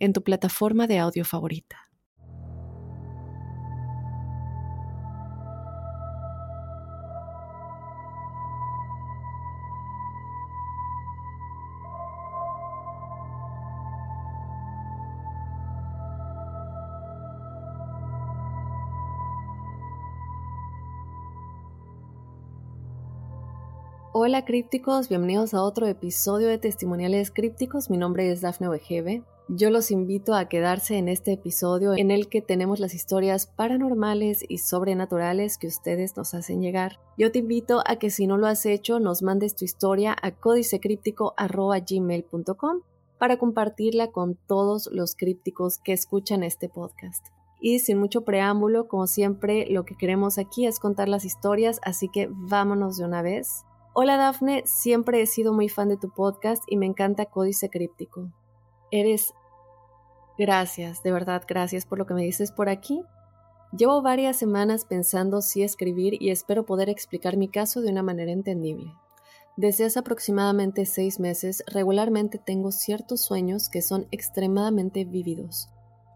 en tu plataforma de audio favorita. Hola crípticos, bienvenidos a otro episodio de Testimoniales Crípticos. Mi nombre es Dafne Wegebe yo los invito a quedarse en este episodio en el que tenemos las historias paranormales y sobrenaturales que ustedes nos hacen llegar. Yo te invito a que si no lo has hecho nos mandes tu historia a códicecríptico.gmail.com para compartirla con todos los crípticos que escuchan este podcast. Y sin mucho preámbulo, como siempre, lo que queremos aquí es contar las historias, así que vámonos de una vez. Hola Dafne, siempre he sido muy fan de tu podcast y me encanta Códice Críptico. Eres Gracias, de verdad, gracias por lo que me dices por aquí. Llevo varias semanas pensando si escribir y espero poder explicar mi caso de una manera entendible. Desde hace aproximadamente seis meses regularmente tengo ciertos sueños que son extremadamente vívidos,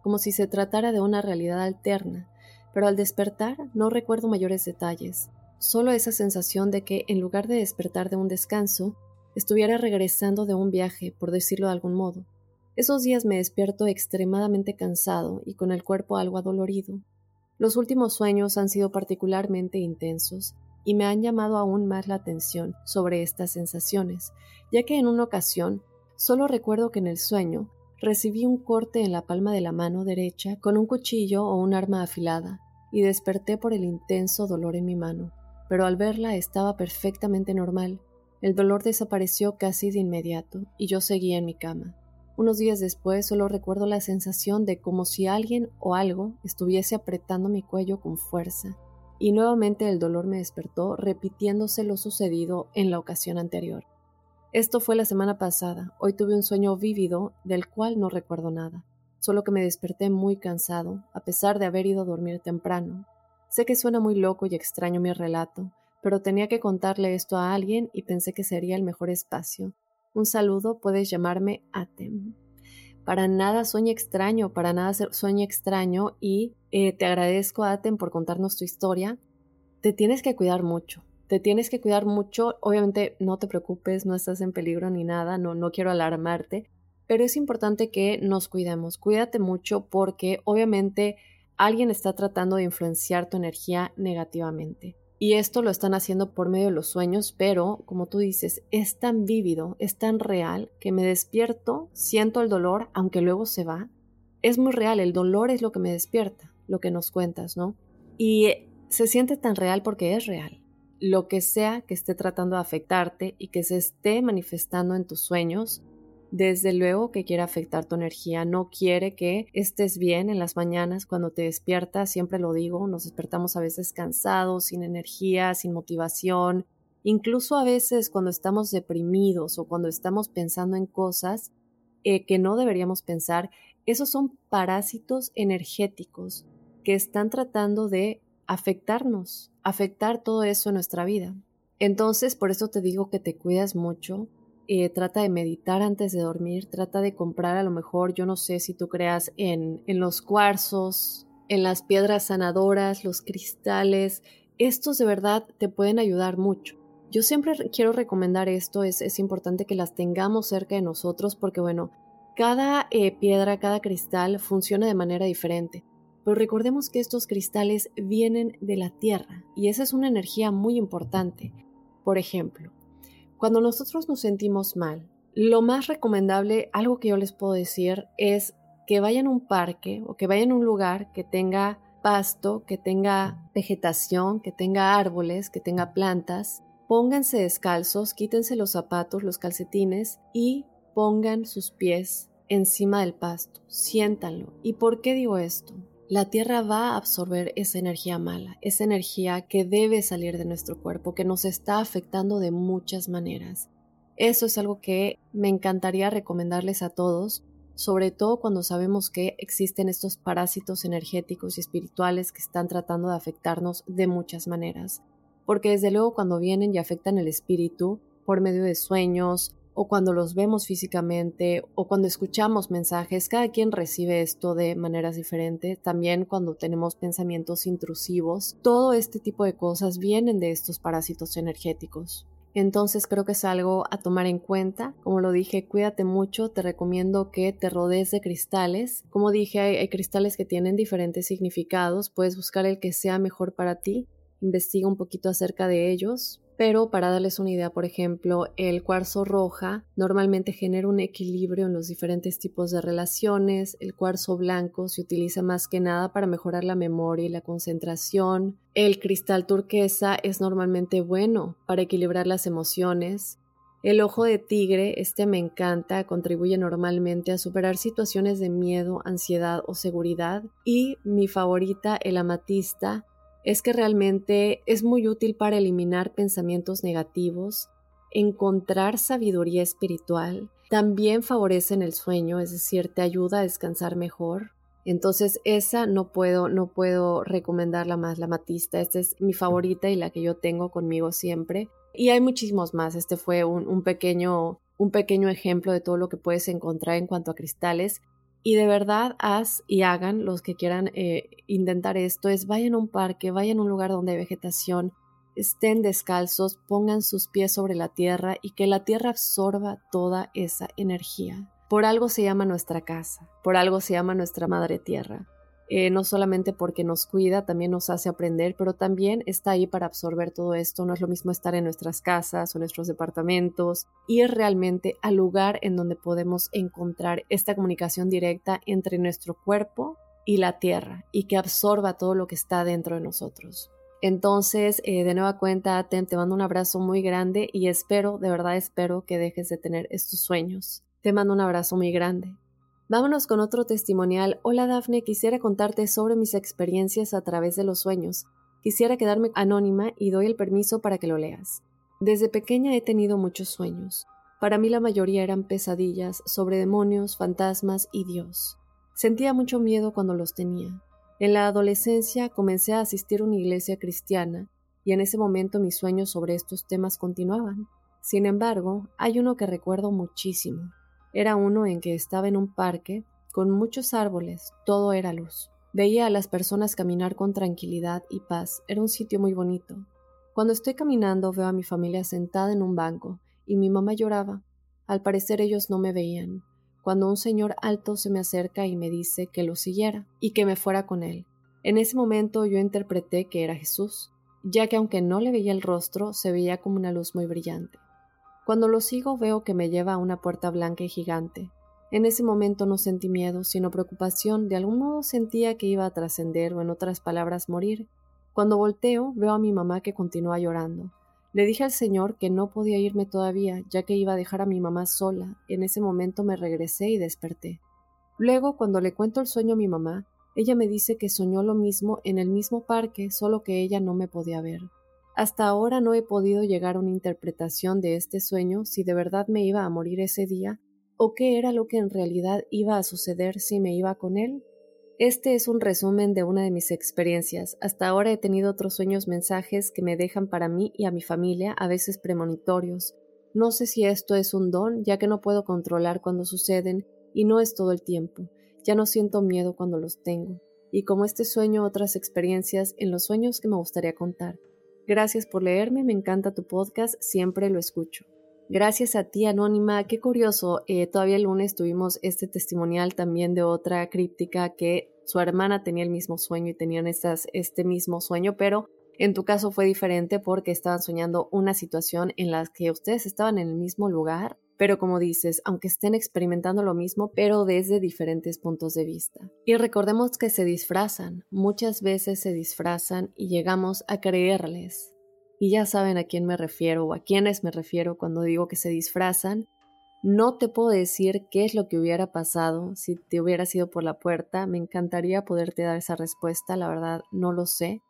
como si se tratara de una realidad alterna, pero al despertar no recuerdo mayores detalles, solo esa sensación de que en lugar de despertar de un descanso, estuviera regresando de un viaje, por decirlo de algún modo. Esos días me despierto extremadamente cansado y con el cuerpo algo adolorido. Los últimos sueños han sido particularmente intensos y me han llamado aún más la atención sobre estas sensaciones, ya que en una ocasión solo recuerdo que en el sueño recibí un corte en la palma de la mano derecha con un cuchillo o un arma afilada y desperté por el intenso dolor en mi mano, pero al verla estaba perfectamente normal. El dolor desapareció casi de inmediato y yo seguía en mi cama. Unos días después solo recuerdo la sensación de como si alguien o algo estuviese apretando mi cuello con fuerza, y nuevamente el dolor me despertó repitiéndose lo sucedido en la ocasión anterior. Esto fue la semana pasada, hoy tuve un sueño vívido del cual no recuerdo nada, solo que me desperté muy cansado, a pesar de haber ido a dormir temprano. Sé que suena muy loco y extraño mi relato, pero tenía que contarle esto a alguien y pensé que sería el mejor espacio, un saludo, puedes llamarme Atem. Para nada sueño extraño, para nada sueño extraño y eh, te agradezco Atem por contarnos tu historia. Te tienes que cuidar mucho, te tienes que cuidar mucho. Obviamente no te preocupes, no estás en peligro ni nada, no, no quiero alarmarte, pero es importante que nos cuidemos. Cuídate mucho porque obviamente alguien está tratando de influenciar tu energía negativamente. Y esto lo están haciendo por medio de los sueños, pero como tú dices, es tan vívido, es tan real, que me despierto, siento el dolor, aunque luego se va. Es muy real, el dolor es lo que me despierta, lo que nos cuentas, ¿no? Y se siente tan real porque es real. Lo que sea que esté tratando de afectarte y que se esté manifestando en tus sueños, desde luego que quiere afectar tu energía, no quiere que estés bien en las mañanas cuando te despiertas, siempre lo digo, nos despertamos a veces cansados, sin energía, sin motivación, incluso a veces cuando estamos deprimidos o cuando estamos pensando en cosas eh, que no deberíamos pensar, esos son parásitos energéticos que están tratando de afectarnos, afectar todo eso en nuestra vida. Entonces, por eso te digo que te cuidas mucho, eh, trata de meditar antes de dormir, trata de comprar a lo mejor, yo no sé si tú creas en, en los cuarzos, en las piedras sanadoras, los cristales, estos de verdad te pueden ayudar mucho. Yo siempre quiero recomendar esto, es, es importante que las tengamos cerca de nosotros porque bueno, cada eh, piedra, cada cristal funciona de manera diferente. Pero recordemos que estos cristales vienen de la tierra y esa es una energía muy importante. Por ejemplo, cuando nosotros nos sentimos mal, lo más recomendable, algo que yo les puedo decir, es que vayan a un parque o que vayan a un lugar que tenga pasto, que tenga vegetación, que tenga árboles, que tenga plantas. Pónganse descalzos, quítense los zapatos, los calcetines y pongan sus pies encima del pasto, siéntanlo. ¿Y por qué digo esto? La tierra va a absorber esa energía mala, esa energía que debe salir de nuestro cuerpo, que nos está afectando de muchas maneras. Eso es algo que me encantaría recomendarles a todos, sobre todo cuando sabemos que existen estos parásitos energéticos y espirituales que están tratando de afectarnos de muchas maneras. Porque desde luego cuando vienen y afectan el espíritu por medio de sueños, o cuando los vemos físicamente o cuando escuchamos mensajes, cada quien recibe esto de maneras diferentes, también cuando tenemos pensamientos intrusivos, todo este tipo de cosas vienen de estos parásitos energéticos. Entonces creo que es algo a tomar en cuenta. Como lo dije, cuídate mucho, te recomiendo que te rodees de cristales. Como dije, hay, hay cristales que tienen diferentes significados, puedes buscar el que sea mejor para ti, investiga un poquito acerca de ellos, pero para darles una idea, por ejemplo, el cuarzo roja normalmente genera un equilibrio en los diferentes tipos de relaciones, el cuarzo blanco se utiliza más que nada para mejorar la memoria y la concentración, el cristal turquesa es normalmente bueno para equilibrar las emociones, el ojo de tigre, este me encanta, contribuye normalmente a superar situaciones de miedo, ansiedad o seguridad. Y mi favorita, el amatista, es que realmente es muy útil para eliminar pensamientos negativos, encontrar sabiduría espiritual, también favorece en el sueño, es decir, te ayuda a descansar mejor. Entonces esa no puedo, no puedo recomendarla más, la matista. Esta es mi favorita y la que yo tengo conmigo siempre. Y hay muchísimos más. Este fue un pequeño, un pequeño ejemplo de todo lo que puedes encontrar en cuanto a cristales. Y de verdad haz y hagan los que quieran eh, intentar esto, es vayan a un parque, vayan a un lugar donde hay vegetación, estén descalzos, pongan sus pies sobre la tierra y que la tierra absorba toda esa energía. Por algo se llama nuestra casa, por algo se llama nuestra madre tierra. Eh, no solamente porque nos cuida, también nos hace aprender, pero también está ahí para absorber todo esto. No es lo mismo estar en nuestras casas o nuestros departamentos, ir realmente al lugar en donde podemos encontrar esta comunicación directa entre nuestro cuerpo y la tierra y que absorba todo lo que está dentro de nosotros. Entonces, eh, de nueva cuenta, te, te mando un abrazo muy grande y espero, de verdad espero que dejes de tener estos sueños. Te mando un abrazo muy grande. Vámonos con otro testimonial. Hola Dafne, quisiera contarte sobre mis experiencias a través de los sueños. Quisiera quedarme anónima y doy el permiso para que lo leas. Desde pequeña he tenido muchos sueños. Para mí la mayoría eran pesadillas sobre demonios, fantasmas y Dios. Sentía mucho miedo cuando los tenía. En la adolescencia comencé a asistir a una iglesia cristiana y en ese momento mis sueños sobre estos temas continuaban. Sin embargo, hay uno que recuerdo muchísimo. Era uno en que estaba en un parque, con muchos árboles, todo era luz. Veía a las personas caminar con tranquilidad y paz, era un sitio muy bonito. Cuando estoy caminando veo a mi familia sentada en un banco, y mi mamá lloraba. Al parecer ellos no me veían, cuando un señor alto se me acerca y me dice que lo siguiera, y que me fuera con él. En ese momento yo interpreté que era Jesús, ya que aunque no le veía el rostro, se veía como una luz muy brillante. Cuando lo sigo veo que me lleva a una puerta blanca y gigante. En ese momento no sentí miedo, sino preocupación, de algún modo sentía que iba a trascender o en otras palabras morir. Cuando volteo veo a mi mamá que continúa llorando. Le dije al Señor que no podía irme todavía, ya que iba a dejar a mi mamá sola. En ese momento me regresé y desperté. Luego, cuando le cuento el sueño a mi mamá, ella me dice que soñó lo mismo en el mismo parque, solo que ella no me podía ver. Hasta ahora no he podido llegar a una interpretación de este sueño si de verdad me iba a morir ese día o qué era lo que en realidad iba a suceder si me iba con él. Este es un resumen de una de mis experiencias. Hasta ahora he tenido otros sueños mensajes que me dejan para mí y a mi familia, a veces premonitorios. No sé si esto es un don, ya que no puedo controlar cuando suceden y no es todo el tiempo. Ya no siento miedo cuando los tengo. Y como este sueño, otras experiencias en los sueños que me gustaría contar. Gracias por leerme, me encanta tu podcast, siempre lo escucho. Gracias a ti, Anónima. Qué curioso, eh, todavía el lunes tuvimos este testimonial también de otra críptica que su hermana tenía el mismo sueño y tenían estas, este mismo sueño, pero en tu caso fue diferente porque estaban soñando una situación en la que ustedes estaban en el mismo lugar pero como dices, aunque estén experimentando lo mismo, pero desde diferentes puntos de vista. Y recordemos que se disfrazan, muchas veces se disfrazan y llegamos a creerles. Y ya saben a quién me refiero o a quiénes me refiero cuando digo que se disfrazan. No te puedo decir qué es lo que hubiera pasado si te hubieras ido por la puerta. Me encantaría poderte dar esa respuesta, la verdad no lo sé.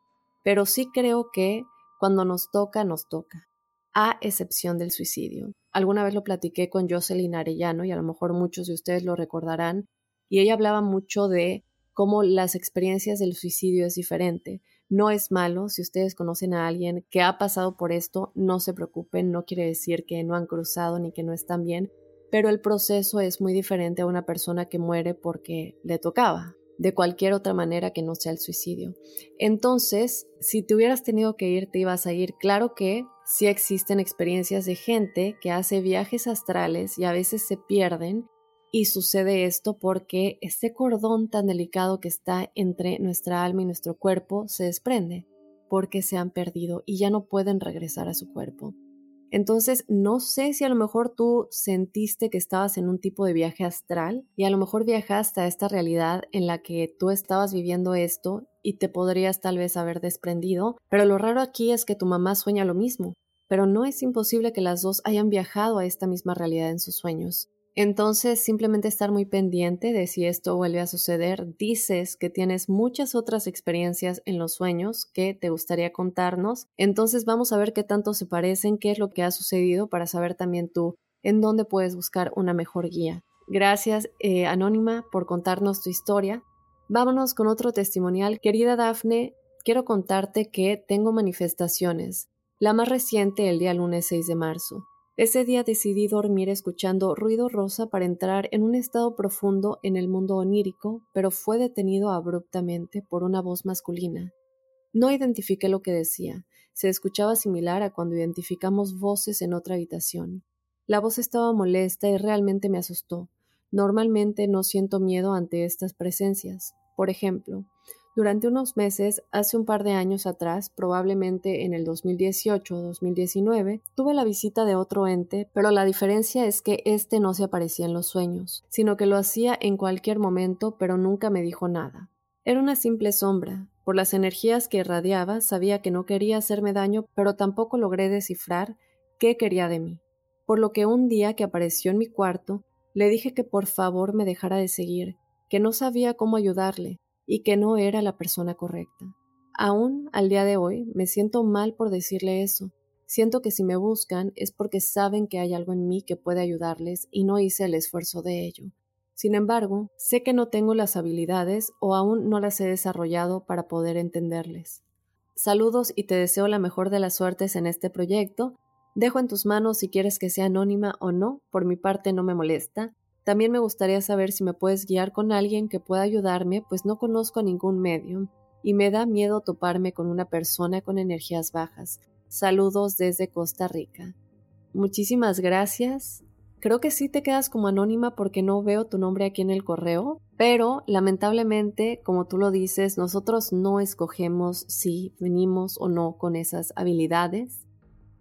Pero sí creo que cuando nos toca, nos toca. A excepción del suicidio. Alguna vez lo platiqué con Jocelyn Arellano y a lo mejor muchos de ustedes lo recordarán. Y ella hablaba mucho de cómo las experiencias del suicidio es diferente. No es malo, si ustedes conocen a alguien que ha pasado por esto, no se preocupen, no quiere decir que no han cruzado ni que no están bien, pero el proceso es muy diferente a una persona que muere porque le tocaba, de cualquier otra manera que no sea el suicidio. Entonces, si te hubieras tenido que ir, te ibas a ir. Claro que sí existen experiencias de gente que hace viajes astrales y a veces se pierden y sucede esto porque este cordón tan delicado que está entre nuestra alma y nuestro cuerpo se desprende porque se han perdido y ya no pueden regresar a su cuerpo. Entonces, no sé si a lo mejor tú sentiste que estabas en un tipo de viaje astral y a lo mejor viajaste a esta realidad en la que tú estabas viviendo esto y te podrías tal vez haber desprendido, pero lo raro aquí es que tu mamá sueña lo mismo, pero no es imposible que las dos hayan viajado a esta misma realidad en sus sueños. Entonces, simplemente estar muy pendiente de si esto vuelve a suceder. Dices que tienes muchas otras experiencias en los sueños que te gustaría contarnos. Entonces, vamos a ver qué tanto se parecen, qué es lo que ha sucedido para saber también tú en dónde puedes buscar una mejor guía. Gracias, eh, Anónima, por contarnos tu historia. Vámonos con otro testimonial. Querida Dafne, quiero contarte que tengo manifestaciones. La más reciente el día lunes 6 de marzo. Ese día decidí dormir escuchando ruido rosa para entrar en un estado profundo en el mundo onírico, pero fue detenido abruptamente por una voz masculina. No identifiqué lo que decía. Se escuchaba similar a cuando identificamos voces en otra habitación. La voz estaba molesta y realmente me asustó. Normalmente no siento miedo ante estas presencias. Por ejemplo, durante unos meses, hace un par de años atrás, probablemente en el 2018 o 2019, tuve la visita de otro ente, pero la diferencia es que este no se aparecía en los sueños, sino que lo hacía en cualquier momento, pero nunca me dijo nada. Era una simple sombra. Por las energías que irradiaba, sabía que no quería hacerme daño, pero tampoco logré descifrar qué quería de mí. Por lo que un día que apareció en mi cuarto, le dije que por favor me dejara de seguir, que no sabía cómo ayudarle, y que no era la persona correcta. Aún al día de hoy me siento mal por decirle eso. Siento que si me buscan es porque saben que hay algo en mí que puede ayudarles y no hice el esfuerzo de ello. Sin embargo, sé que no tengo las habilidades o aún no las he desarrollado para poder entenderles. Saludos y te deseo la mejor de las suertes en este proyecto. Dejo en tus manos si quieres que sea anónima o no, por mi parte no me molesta. También me gustaría saber si me puedes guiar con alguien que pueda ayudarme, pues no conozco a ningún medium y me da miedo toparme con una persona con energías bajas. Saludos desde Costa Rica. Muchísimas gracias. Creo que sí te quedas como anónima porque no veo tu nombre aquí en el correo, pero lamentablemente, como tú lo dices, nosotros no escogemos si venimos o no con esas habilidades.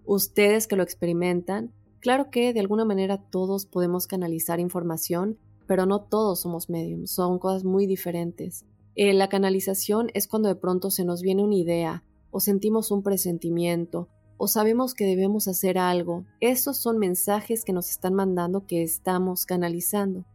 Ustedes que lo experimentan, Claro que de alguna manera todos podemos canalizar información, pero no todos somos mediums, son cosas muy diferentes. Eh, la canalización es cuando de pronto se nos viene una idea, o sentimos un presentimiento, o sabemos que debemos hacer algo. Esos son mensajes que nos están mandando que estamos canalizando.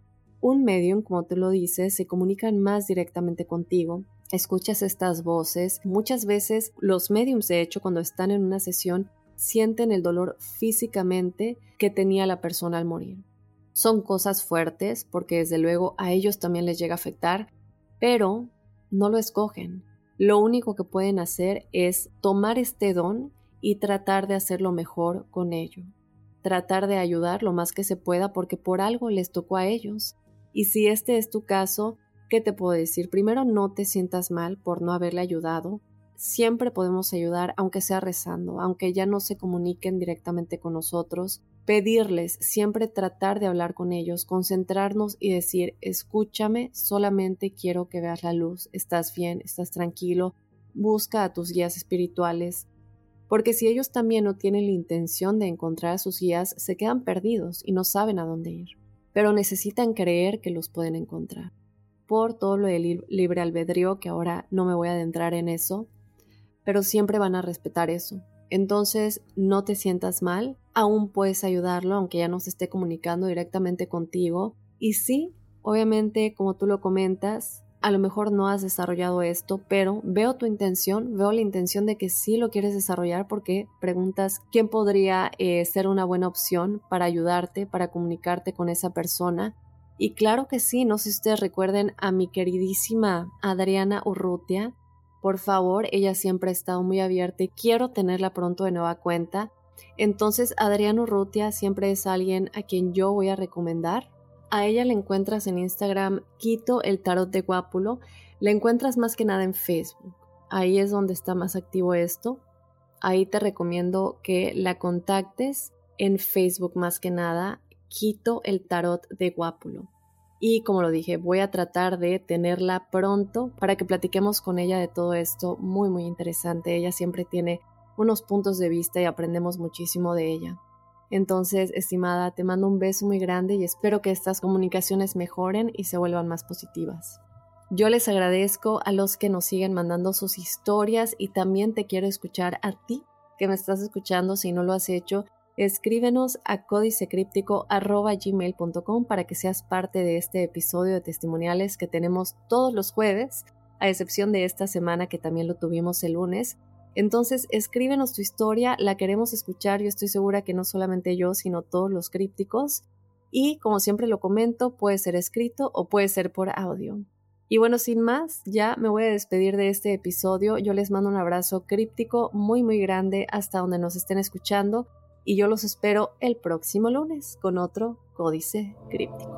Un medium, como te lo dices, se comunican más directamente contigo. Escuchas estas voces. Muchas veces los mediums, de hecho, cuando están en una sesión, sienten el dolor físicamente que tenía la persona al morir. Son cosas fuertes porque desde luego a ellos también les llega a afectar, pero no lo escogen. Lo único que pueden hacer es tomar este don y tratar de hacerlo mejor con ello. Tratar de ayudar lo más que se pueda porque por algo les tocó a ellos. Y si este es tu caso, ¿qué te puedo decir? Primero, no te sientas mal por no haberle ayudado siempre podemos ayudar, aunque sea rezando, aunque ya no se comuniquen directamente con nosotros, pedirles, siempre tratar de hablar con ellos, concentrarnos y decir, escúchame, solamente quiero que veas la luz, estás bien, estás tranquilo, busca a tus guías espirituales, porque si ellos también no tienen la intención de encontrar a sus guías, se quedan perdidos y no saben a dónde ir, pero necesitan creer que los pueden encontrar. Por todo lo del libre albedrío, que ahora no me voy a adentrar en eso, pero siempre van a respetar eso. Entonces, no te sientas mal. aún puedes ayudarlo, aunque ya no se esté comunicando directamente contigo. Y sí, obviamente, como tú lo comentas, a lo mejor no has desarrollado esto, pero veo tu intención, veo la intención de que sí lo quieres desarrollar porque preguntas quién podría eh, ser una buena opción para ayudarte, para comunicarte con esa persona. Y claro que sí, no sé si ustedes recuerden a mi queridísima Adriana Urrutia. Por favor, ella siempre ha estado muy abierta y quiero tenerla pronto de nueva cuenta. Entonces, Adriana Urrutia siempre es alguien a quien yo voy a recomendar a ella la encuentras en Instagram, Quito el Tarot de Guápulo. La encuentras más que nada en Facebook. Ahí es donde está más activo esto. Ahí te recomiendo que la contactes en Facebook más que nada, Quito el Tarot de Guápulo. Y como lo dije, voy a tratar de tenerla pronto para que platiquemos con ella de todo esto muy muy interesante. Ella siempre tiene unos puntos de vista y aprendemos muchísimo de ella. Entonces, estimada, te mando un beso muy grande y espero que estas comunicaciones mejoren y se vuelvan más positivas. Yo les agradezco a los que nos siguen mandando sus historias y también te quiero escuchar a ti que me estás escuchando. Si no lo has hecho, escríbenos a códicecríptico.gmail.com para que seas parte de este episodio de testimoniales que tenemos todos los jueves, a excepción de esta semana que también lo tuvimos el lunes. Entonces, escríbenos tu historia, la queremos escuchar, yo estoy segura que no solamente yo, sino todos los crípticos. Y como siempre lo comento, puede ser escrito o puede ser por audio. Y bueno, sin más, ya me voy a despedir de este episodio. Yo les mando un abrazo críptico muy muy grande hasta donde nos estén escuchando y yo los espero el próximo lunes con otro códice críptico.